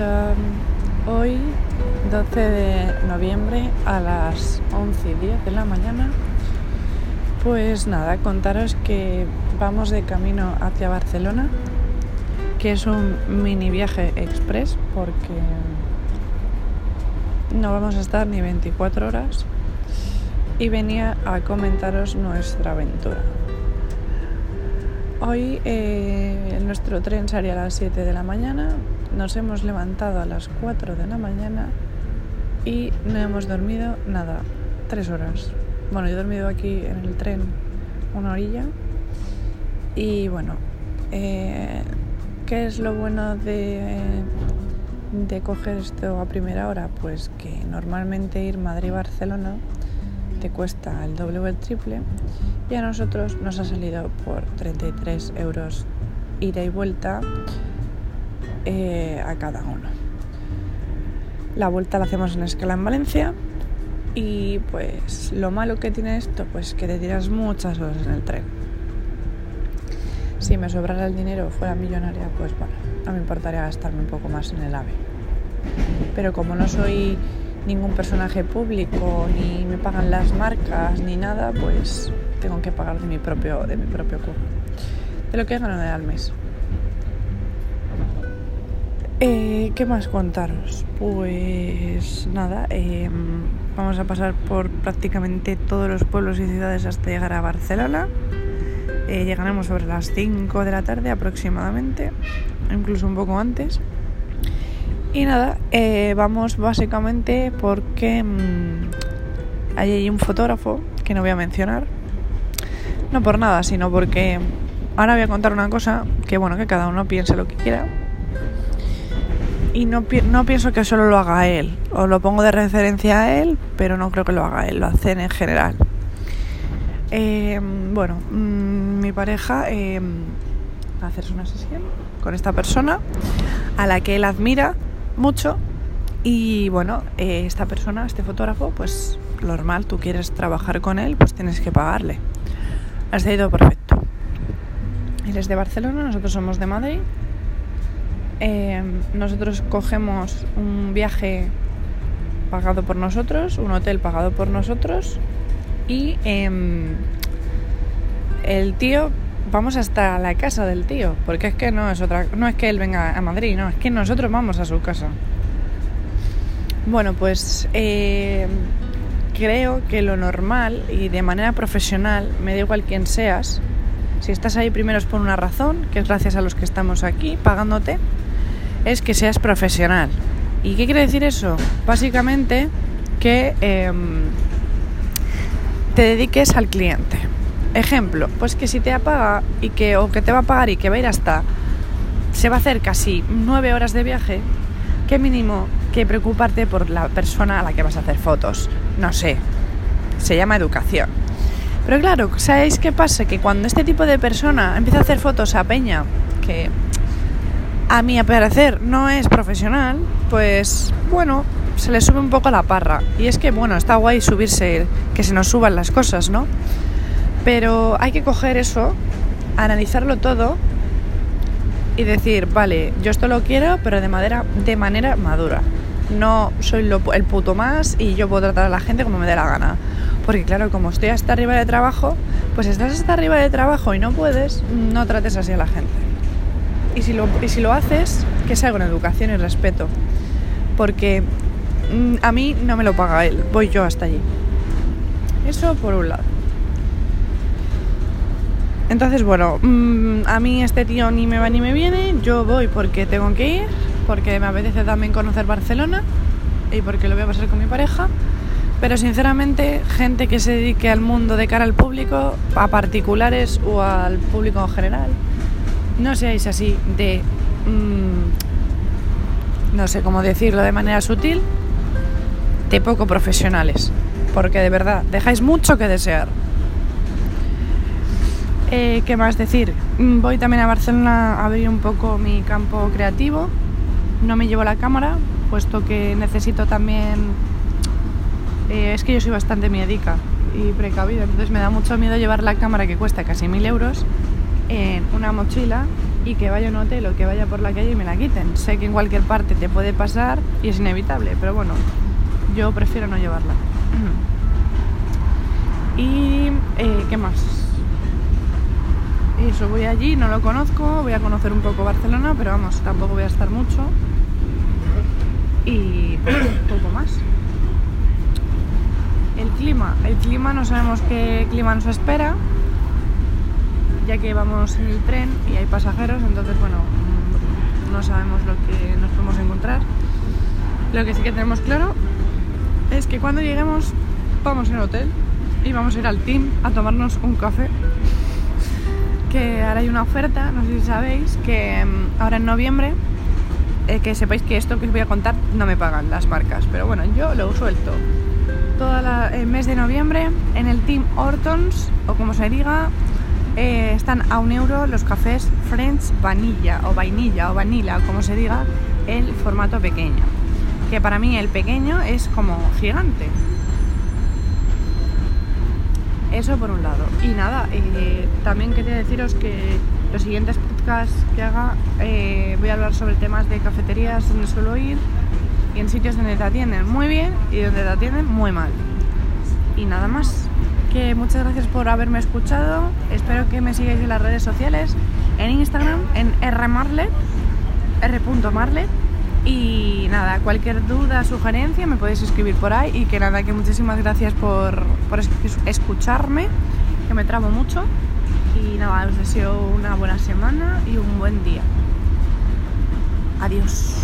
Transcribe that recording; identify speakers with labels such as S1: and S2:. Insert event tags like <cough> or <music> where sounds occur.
S1: Hola, hoy 12 de noviembre a las 11 y 10 de la mañana. Pues nada, contaros que vamos de camino hacia Barcelona, que es un mini viaje express porque no vamos a estar ni 24 horas y venía a comentaros nuestra aventura. Hoy eh, nuestro tren salía a las 7 de la mañana, nos hemos levantado a las 4 de la mañana y no hemos dormido nada, 3 horas. Bueno, yo he dormido aquí en el tren una orilla y bueno, eh, ¿qué es lo bueno de, de coger esto a primera hora? Pues que normalmente ir Madrid-Barcelona te cuesta el doble o el triple y a nosotros nos ha salido por 33 euros ida y vuelta eh, a cada uno. La vuelta la hacemos en escala en Valencia y pues lo malo que tiene esto pues que te tiras muchas horas en el tren. Si me sobrara el dinero fuera millonaria pues bueno, no me importaría gastarme un poco más en el AVE. Pero como no soy ningún personaje público, ni me pagan las marcas, ni nada, pues tengo que pagar de mi propio, de mi propio de lo que gano al mes. Eh, ¿Qué más contaros? Pues nada, em, vamos a pasar por prácticamente todos los pueblos y ciudades hasta llegar a Barcelona. Eh, llegaremos sobre las 5 de la tarde aproximadamente, incluso un poco antes. Y nada, eh, vamos básicamente porque mmm, hay un fotógrafo que no voy a mencionar. No por nada, sino porque ahora voy a contar una cosa que bueno, que cada uno piense lo que quiera. Y no, no pienso que solo lo haga él. O lo pongo de referencia a él, pero no creo que lo haga él, lo hacen en general. Eh, bueno, mmm, mi pareja eh, va una sesión con esta persona a la que él admira mucho y bueno, eh, esta persona, este fotógrafo, pues normal, tú quieres trabajar con él, pues tienes que pagarle. Ha ido perfecto. Él es de Barcelona, nosotros somos de Madrid. Eh, nosotros cogemos un viaje pagado por nosotros, un hotel pagado por nosotros y eh, el tío vamos hasta la casa del tío, porque es que no es otra, no es que él venga a Madrid, no, es que nosotros vamos a su casa. Bueno, pues eh, creo que lo normal y de manera profesional, me da igual quién seas, si estás ahí primero es por una razón, que es gracias a los que estamos aquí pagándote, es que seas profesional. ¿Y qué quiere decir eso? Básicamente que eh, te dediques al cliente. Ejemplo, pues que si te apaga y que, o que te va a pagar y que va a ir hasta, se va a hacer casi nueve horas de viaje, qué mínimo que preocuparte por la persona a la que vas a hacer fotos. No sé, se llama educación. Pero claro, ¿sabéis qué pasa? Que cuando este tipo de persona empieza a hacer fotos a Peña, que a mi parecer no es profesional, pues bueno, se le sube un poco la parra. Y es que, bueno, está guay subirse, que se nos suban las cosas, ¿no? Pero hay que coger eso, analizarlo todo y decir, vale, yo esto lo quiero, pero de, madera, de manera madura. No soy lo, el puto más y yo puedo tratar a la gente como me dé la gana. Porque claro, como estoy hasta arriba de trabajo, pues estás hasta arriba de trabajo y no puedes, no trates así a la gente. Y si lo, y si lo haces, que sea con educación y respeto. Porque mm, a mí no me lo paga él, voy yo hasta allí. Eso por un lado. Entonces, bueno, mmm, a mí este tío ni me va ni me viene, yo voy porque tengo que ir, porque me apetece también conocer Barcelona y porque lo voy a pasar con mi pareja. Pero sinceramente, gente que se dedique al mundo de cara al público, a particulares o al público en general, no seáis así de... Mmm, no sé cómo decirlo de manera sutil, de poco profesionales. Porque de verdad, dejáis mucho que desear. Eh, ¿Qué más decir? Voy también a Barcelona a abrir un poco mi campo creativo. No me llevo la cámara, puesto que necesito también... Eh, es que yo soy bastante miedica y precavida, entonces me da mucho miedo llevar la cámara que cuesta casi mil euros en una mochila y que vaya a un hotel o que vaya por la calle y me la quiten. Sé que en cualquier parte te puede pasar y es inevitable, pero bueno, yo prefiero no llevarla. <clears throat> Y eh, ¿qué más? Eso, voy allí, no lo conozco, voy a conocer un poco Barcelona, pero vamos, tampoco voy a estar mucho. Y <clears throat> poco más. El clima, el clima no sabemos qué clima nos espera, ya que vamos en el tren y hay pasajeros, entonces bueno, no sabemos lo que nos podemos encontrar. Lo que sí que tenemos claro es que cuando lleguemos vamos el hotel y vamos a ir al team a tomarnos un café. Que ahora hay una oferta, no sé si sabéis, que mm, ahora en noviembre, eh, que sepáis que esto que os voy a contar no me pagan las marcas, pero bueno, yo lo suelto. Todo el mes de noviembre en el Team Hortons, o como se diga, eh, están a un euro los cafés French Vanilla, o vainilla, o vanilla, como se diga, el formato pequeño. Que para mí el pequeño es como gigante. Eso por un lado. Y nada, eh, también quería deciros que los siguientes podcasts que haga eh, voy a hablar sobre temas de cafeterías donde suelo ir y en sitios donde te atienden muy bien y donde te atienden muy mal. Y nada más. Que muchas gracias por haberme escuchado. Espero que me sigáis en las redes sociales, en Instagram, en rmarlet, r.marlet. Y nada, cualquier duda, sugerencia me podéis escribir por ahí. Y que nada, que muchísimas gracias por, por escucharme, que me tramo mucho. Y nada, os deseo una buena semana y un buen día. Adiós.